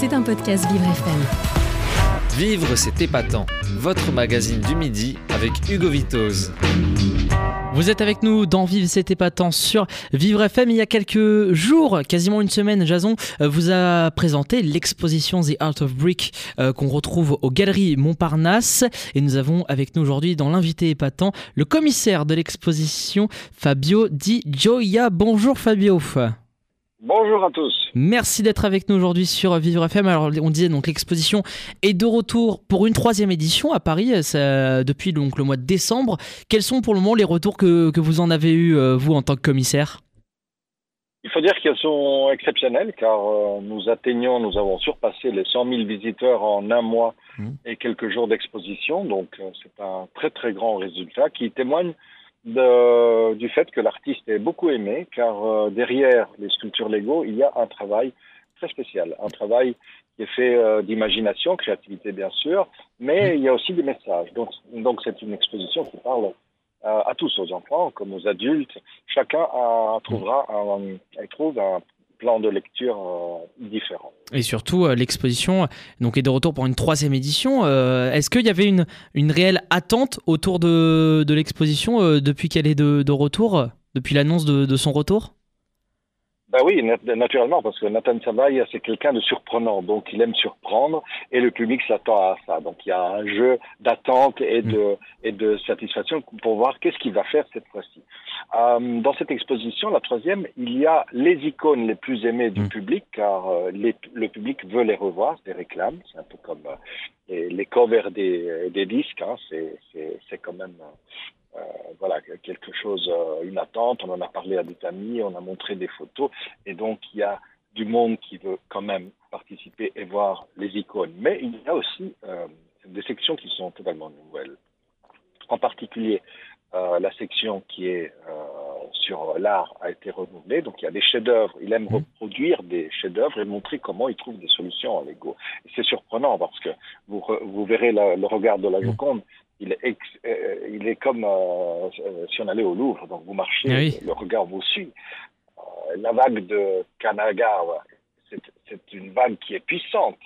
C'est un podcast Vivre FM. Vivre, c'est épatant. Votre magazine du midi avec Hugo Vitoz. Vous êtes avec nous dans Vivre, c'est épatant sur Vivre FM. Il y a quelques jours, quasiment une semaine, Jason euh, vous a présenté l'exposition The Art of Brick euh, qu'on retrouve aux Galeries Montparnasse. Et nous avons avec nous aujourd'hui, dans l'invité épatant, le commissaire de l'exposition, Fabio Di Gioia. Bonjour Fabio. Bonjour à tous. Merci d'être avec nous aujourd'hui sur Vivre FM. Alors, on disait donc l'exposition est de retour pour une troisième édition à Paris depuis donc le mois de décembre. Quels sont pour le moment les retours que, que vous en avez eu euh, vous en tant que commissaire? Il faut dire qu'elles sont exceptionnelles car euh, nous atteignons, nous avons surpassé les 100 000 visiteurs en un mois mmh. et quelques jours d'exposition. Donc euh, c'est un très très grand résultat qui témoigne de, du fait que l'artiste est beaucoup aimé, car euh, derrière les sculptures Lego, il y a un travail très spécial, un travail qui est fait euh, d'imagination, créativité bien sûr, mais il y a aussi des messages. Donc, donc c'est une exposition qui parle euh, à tous, aux enfants comme aux adultes. Chacun trouvera un, trouve un plan de lecture euh. Et surtout, euh, l'exposition donc est de retour pour une troisième édition. Euh, est-ce qu'il y avait une, réelle attente autour de, l'exposition depuis qu'elle est de, retour, depuis l'annonce de son retour? Ben oui, naturellement, parce que Nathan Samaï, c'est quelqu'un de surprenant, donc il aime surprendre, et le public s'attend à ça. Donc il y a un jeu d'attente et de, et de satisfaction pour voir qu'est-ce qu'il va faire cette fois-ci. Euh, dans cette exposition, la troisième, il y a les icônes les plus aimées du mm. public, car euh, les, le public veut les revoir, des réclames. C'est un peu comme euh, les, covers des, des disques, hein, c'est quand même euh, voilà, quelque chose, euh, une attente. On en a parlé à des amis, on a montré des photos, et donc il y a du monde qui veut quand même participer et voir les icônes. Mais il y a aussi euh, des sections qui sont totalement nouvelles. En particulier, la section qui est sur l'art a été renouvelée. Donc il y a des chefs-d'œuvre. Il aime mmh. reproduire des chefs-d'œuvre et montrer comment il trouve des solutions en Lego. C'est surprenant parce que vous, vous verrez le regard de la mmh. Joconde il est, euh, il est comme euh, si on allait au Louvre. Donc vous marchez, ah le regard vous suit. Euh, la vague de Kanagawa, c'est une vague qui est puissante.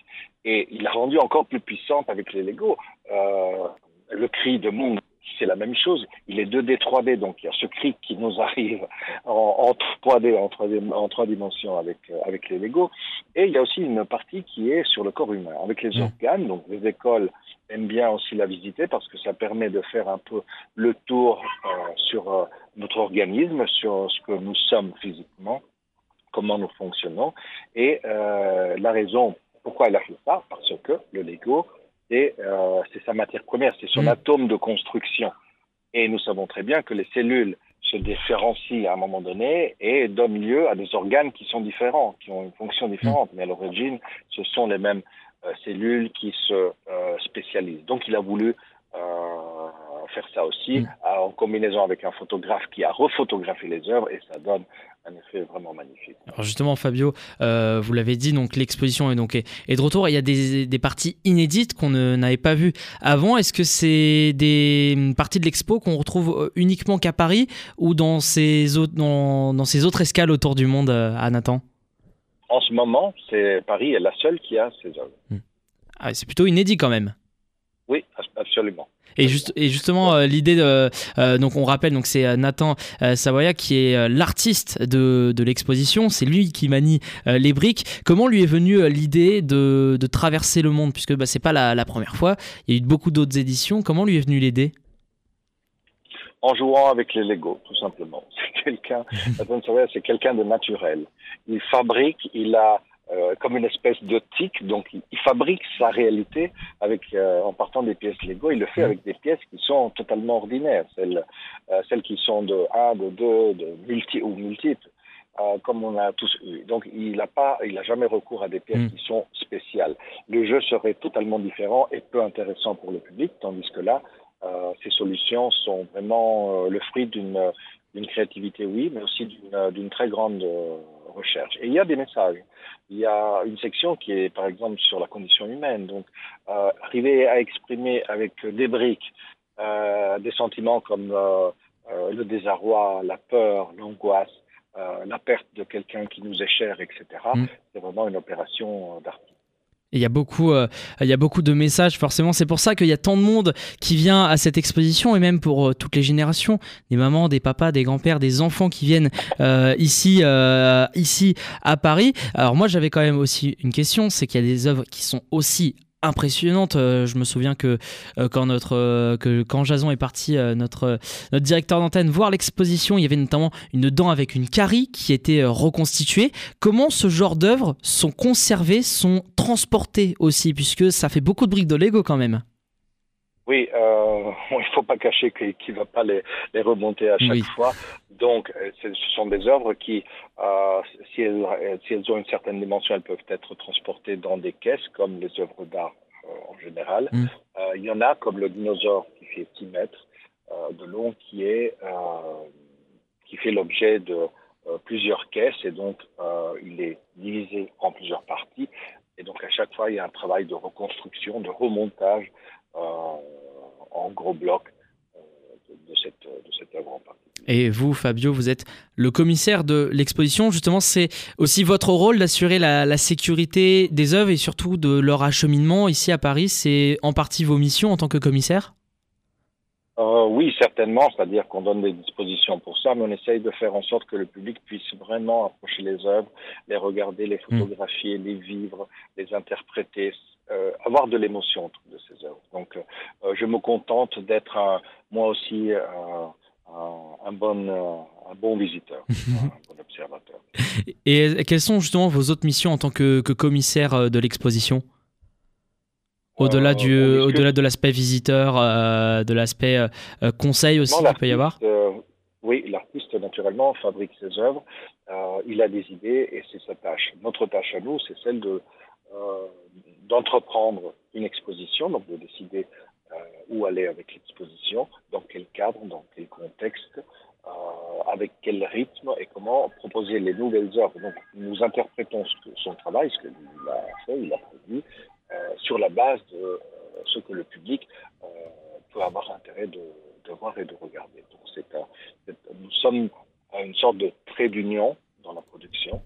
Et il l'a rendu encore plus puissante avec les Lego. le cri de monde c'est la même chose. Il est 2D, 3D, donc il y a ce cri qui nous arrive en, 3D, en 3D, en 3 dimensions avec, avec les Lego. Et il y a aussi une partie qui est sur le corps humain, avec les mmh. organes. Donc les écoles aiment bien aussi la visiter parce que ça permet de faire un peu le tour euh, sur euh, notre organisme, sur ce que nous sommes physiquement, comment nous fonctionnons. Et euh, la raison pourquoi elle a fait ça, parce que le Lego euh, c'est sa matière première, c'est son mm. atome de construction. Et nous savons très bien que les cellules se différencient à un moment donné et donnent lieu à des organes qui sont différents, qui ont une fonction différente. Mm. Mais à l'origine, ce sont les mêmes euh, cellules qui se euh, spécialisent. Donc il a voulu faire ça aussi, mm. en combinaison avec un photographe qui a refotographié les œuvres, et ça donne un effet vraiment magnifique. Alors justement, Fabio, euh, vous l'avez dit, donc l'exposition est donc est, de retour. Il y a des, des parties inédites qu'on n'avait pas vues avant. Est-ce que c'est des parties de l'expo qu'on retrouve euh, uniquement qu'à Paris ou dans ces autres dans, dans ces autres escales autour du monde, euh, à Nathan? En ce moment, c'est Paris est la seule qui a ces œuvres. Hmm. Ah, c'est plutôt inédit quand même. Oui, absolument. Et, juste, et justement, euh, l'idée de. Euh, donc, on rappelle, donc c'est euh, Nathan Savoya qui est l'artiste de, de l'exposition. C'est lui qui manie les briques. Comment lui est venue l'idée de, de, traverser le monde? Puisque bah, c'est pas la, la, première fois. Il y a eu beaucoup d'autres éditions. Comment lui est venue l'idée? En jouant avec les Lego, tout simplement. C'est quelqu'un, Nathan Savoya, c'est quelqu'un de naturel. Il fabrique, il a euh, comme une espèce de tic. Donc, il, fabrique sa réalité avec, euh, en partant des pièces Lego. Il le fait avec des pièces qui sont totalement ordinaires, celles, euh, celles qui sont de 1, de 2, de multi ou multiples, comme on a tous eu. Donc, il n'a pas, il n'a jamais recours à des pièces mm. qui sont spéciales. Le jeu serait totalement différent et peu intéressant pour le public, tandis que là, ces solutions sont vraiment le fruit d'une d'une créativité, oui, mais aussi d'une très grande recherche. Et il y a des messages. Il y a une section qui est, par exemple, sur la condition humaine. Donc, euh, arriver à exprimer avec des briques euh, des sentiments comme euh, le désarroi, la peur, l'angoisse, la perte de quelqu'un qui nous est cher, etc. Mm. C'est vraiment une opération d'artiste. Il y a beaucoup, il y a beaucoup de messages. Forcément, c'est pour ça qu'il y a tant de monde qui vient à cette exposition et même pour toutes les générations, des mamans, des papas, des grands-pères, des enfants qui viennent ici, ici à Paris. Alors moi, j'avais quand même aussi une question, c'est qu'il y a des œuvres qui sont aussi impressionnante. Euh, je me souviens que euh, euh, que quand Jason est parti, notre notre directeur d'antenne voir l'exposition, il y avait notamment une dent avec une carie qui était reconstituée. Comment ce genre d'œuvres sont conservées, sont transportées aussi, puisque ça fait beaucoup de briques de Lego quand même. Oui, euh, il ne faut pas cacher qu'il ne va pas les, les, remonter à chaque fois. Donc, ce sont des œuvres qui, euh, si, elles, si, elles, ont une certaine dimension, elles peuvent être transportées dans des caisses, comme les œuvres d'art euh, en général. Mm. Euh, il y en a, comme le dinosaure qui fait 6 mètres euh, de long, qui, est, qui fait l'objet de plusieurs caisses, et donc il est divisé en plusieurs parties. Et donc, à chaque fois, il y a un travail de reconstruction, de remontage en gros de, cette, de cette œuvre en particulier. Et vous, Fabio, vous êtes le commissaire de l'exposition. Justement, c'est aussi votre rôle d'assurer la, sécurité des œuvres et surtout de leur acheminement ici à Paris. C'est en partie vos missions en tant que commissaire? Euh, Oui, certainement. C'est-à-dire qu'on donne des dispositions pour ça, mais on essaye de faire en sorte que le public puisse vraiment approcher les œuvres, les regarder, les hmm. photographier, les vivre, les interpréter, euh, avoir de l'émotion autour de ces œuvres. Donc, euh, je me contente d'être moi aussi un, bon, euh, un bon visiteur, un bon observateur. Et quelles sont justement vos autres missions en tant que, commissaire euh, de l'exposition? Au-delà euh, du, au-delà de l'aspect visiteur, de l'aspect conseil aussi qu'il peut y avoir? oui, l'artiste naturellement fabrique ses œuvres. il a des idées et c'est sa tâche. Notre tâche à nous, c'est celle de d'entreprendre une exposition, donc de décider euh, où aller avec l'exposition, dans quel cadre, dans quel contexte, euh, avec quel rythme et comment proposer les nouvelles œuvres. Donc, nous interprétons son travail, ce qu'il a fait, il a produit, euh, sur la base de ce que le public peut avoir intérêt de, voir et de regarder. Donc, nous sommes à une sorte de trait d'union dans la production.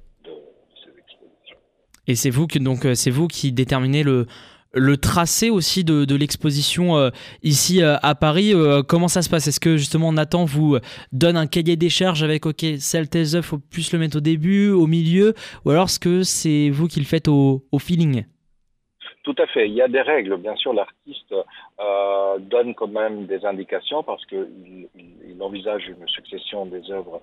Et c'est vous que donc c'est vous qui déterminez le le tracé aussi de, l'exposition euh, ici euh, à Paris. Euh, comment ça se passe? Est-ce que justement Nathan vous donne un cahier des charges avec OK, celle tes œuvres, faut plus le mettre au début, au milieu, ou alors est-ce que c'est vous qui le faites au, feeling? Tout à fait. Il y a des règles. Bien sûr, l'artiste donne quand même des indications parce qu'il il, envisage une succession des œuvres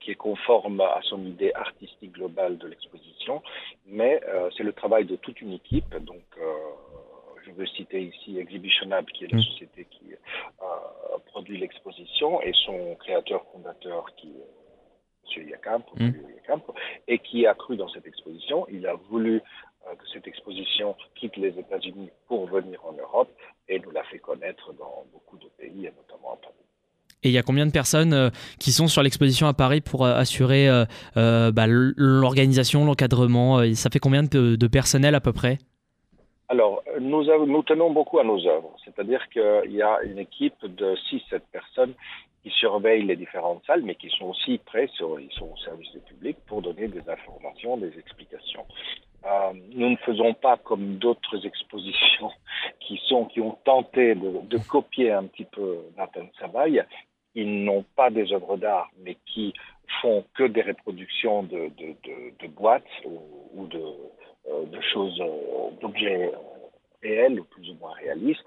qui est conforme à son idée artistique globale de l'exposition mais euh, c'est le travail de toute une équipe. Donc, euh, je veux citer ici Exhibitionable, qui est la mm. société qui euh, produit l'exposition, et son créateur fondateur, qui est M. Yakamp, mm. et qui a cru dans cette exposition. Il a voulu que cette exposition quitte les États-Unis pour venir en Europe, et nous l'a fait connaître dans beaucoup de pays, et notamment à Paris. Et il y a combien de personnes euh, qui sont sur l'exposition à Paris pour euh, assurer euh, bah, l'organisation, l'encadrement Ça fait combien de, personnel à peu près? Alors, nous, nous, tenons beaucoup à nos œuvres, c'est-à-dire qu'il y a une équipe de 6-7 personnes qui surveillent les différentes salles, mais qui sont aussi prêts, ils sont au service du public pour donner des informations, des explications. nous ne faisons pas comme d'autres expositions qui sont qui ont tenté de, copier un petit peu Nathan Savaille ils n'ont pas des œuvres d'art, mais qui font que des reproductions de, boîtes ou, ou de, euh, choses, euh, d'objets réels ou plus ou moins réalistes,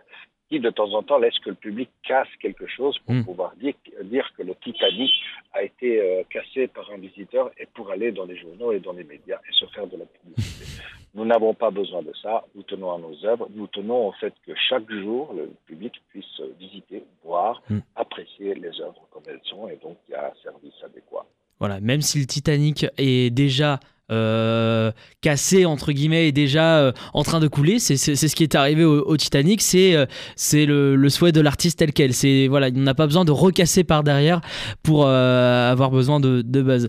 qui de temps en temps laissent que le public casse quelque chose pour mm. pouvoir dire, dire, que le Titanic a été euh, cassé par un visiteur et pour aller dans les journaux et dans les médias et se faire de la publicité. Nous n'avons pas besoin de ça. Nous tenons à nos œuvres. Nous tenons au fait que chaque jour, le public puisse visiter, voir, mm. apprécier les œuvres comme elles sont. Et donc, il y a un service adéquat. Voilà, même si le Titanic est déjà euh, cassé entre guillemets est déjà euh, en train de couler. C'est ce qui est arrivé au, Titanic. C'est euh, c'est le, le, souhait de l'artiste tel quel. C'est voilà, on n'a pas besoin de recasser par derrière pour avoir besoin de, de base.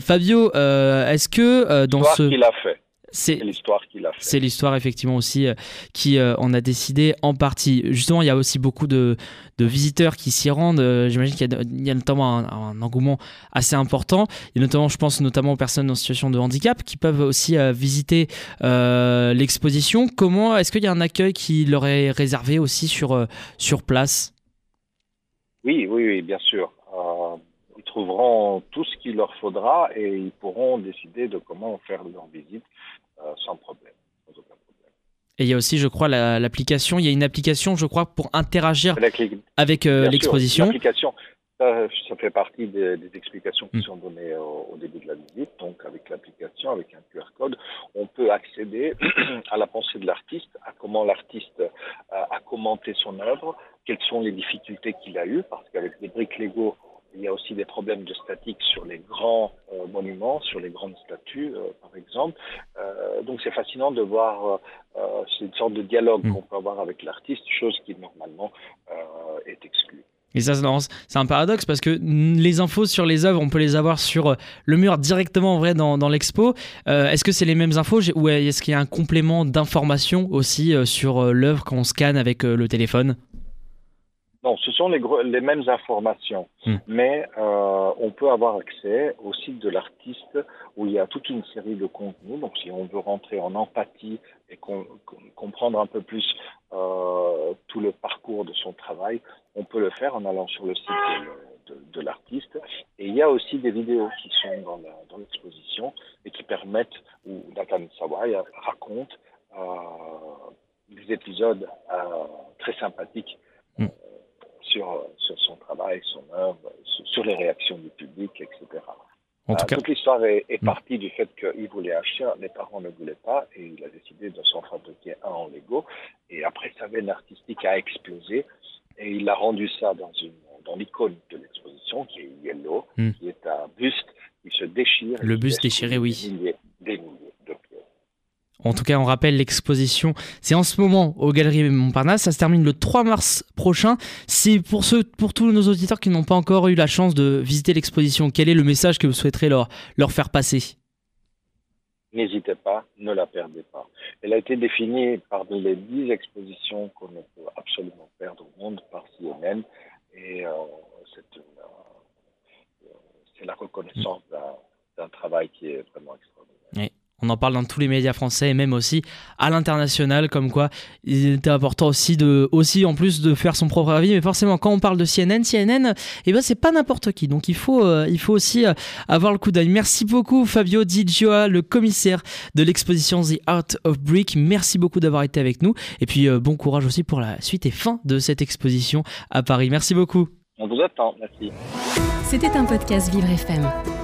Fabio, est-ce que dans ce qu'il a fait C'est l'histoire qui l'a fait. C'est l'histoire effectivement aussi euh, qui euh, en a décidé en partie. Justement, il y a aussi beaucoup de, visiteurs qui s'y rendent. Euh, j'imagine qu'il y, a notamment un, engouement assez important. Et notamment, je pense notamment aux personnes en situation de handicap qui peuvent aussi visiter l'exposition. Comment est-ce qu'il y a un accueil qui leur est réservé aussi sur, sur place? Oui, oui, oui, bien sûr trouveront tout ce qu'il leur faudra et ils pourront décider de comment faire leur visite euh, sans problème. Et il y a aussi, je crois, l'application. il y a une application, je crois, pour interagir avec euh, l'exposition. L'application, ça, fait partie des, explications qui hmm. sont données au, début de la visite. Donc, avec l'application, avec un QR code, on peut accéder à la pensée de l'artiste, à comment l'artiste a, a commenté son œuvre, quelles sont les difficultés qu'il a eues, parce qu'avec des briques Lego, il y a aussi des problèmes de statique sur les grands euh, monuments, sur les grandes statues, euh, par exemple. Euh, donc c'est fascinant de voir, c'est une sorte de dialogue mm. qu'on peut avoir avec l'artiste, chose qui normalement est exclue. Et ça, c'est un paradoxe parce que les infos sur les œuvres, on peut les avoir sur le mur directement en vrai dans, dans l'expo. est-ce que c'est les mêmes infos? Ou est-ce qu'il y a un complément d'information aussi sur l'œuvre quand on scanne avec le téléphone? Non, ce sont les, les mêmes informations, hmm. mais euh, on peut avoir accès au site de l'artiste où il y a toute une série de contenus. Donc, si on veut rentrer en empathie et comprendre un peu plus euh, tout le parcours de son travail, on peut le faire en allant sur le site de, l'artiste. Et il y a aussi des vidéos qui sont dans l'exposition et qui permettent, où Nathan Sawai raconte euh, des épisodes très sympathiques hmm sur, son travail, son œuvre, sur les réactions du public, etc. En tout euh, cas, toute l'histoire est, mm. partie du fait qu'il voulait un chien, les parents ne voulaient pas, et il a décidé de s'en fabriquer un en Lego. Et après, sa veine artistique a explosé, et il a rendu ça dans une dans l'icône de l'exposition, qui est Yellow, mm. qui est un buste qui se déchire. Le buste déchiré, oui. Des en tout cas, on rappelle l'exposition. C'est en ce moment aux Galeries Montparnasse. Ça se termine le 3 mars prochain. C'est pour ceux, pour tous nos auditeurs qui n'ont pas encore eu la chance de visiter l'exposition. Quel est le message que vous souhaiterez leur, leur faire passer? N'hésitez pas, ne la perdez pas. Elle a été définie parmi les 10 expositions qu'on ne peut absolument perdre au monde par CNN. Et euh, euh, c'est la reconnaissance d'un travail qui est vraiment extraordinaire. On en parle dans tous les médias français et même aussi à l'international, comme quoi il était important aussi de, aussi en plus de faire son propre avis. Mais forcément, quand on parle de CNN, CNN, eh ben c'est pas n'importe qui. Donc il faut, euh, il faut aussi euh, avoir le coup d'œil. Merci beaucoup Fabio Di Gioa, le commissaire de l'exposition The Art of Brick. Merci beaucoup d'avoir été avec nous. Et puis euh, bon courage aussi pour la suite et fin de cette exposition à Paris. Merci beaucoup. On vous attend. Merci. C'était un podcast Vivre FM.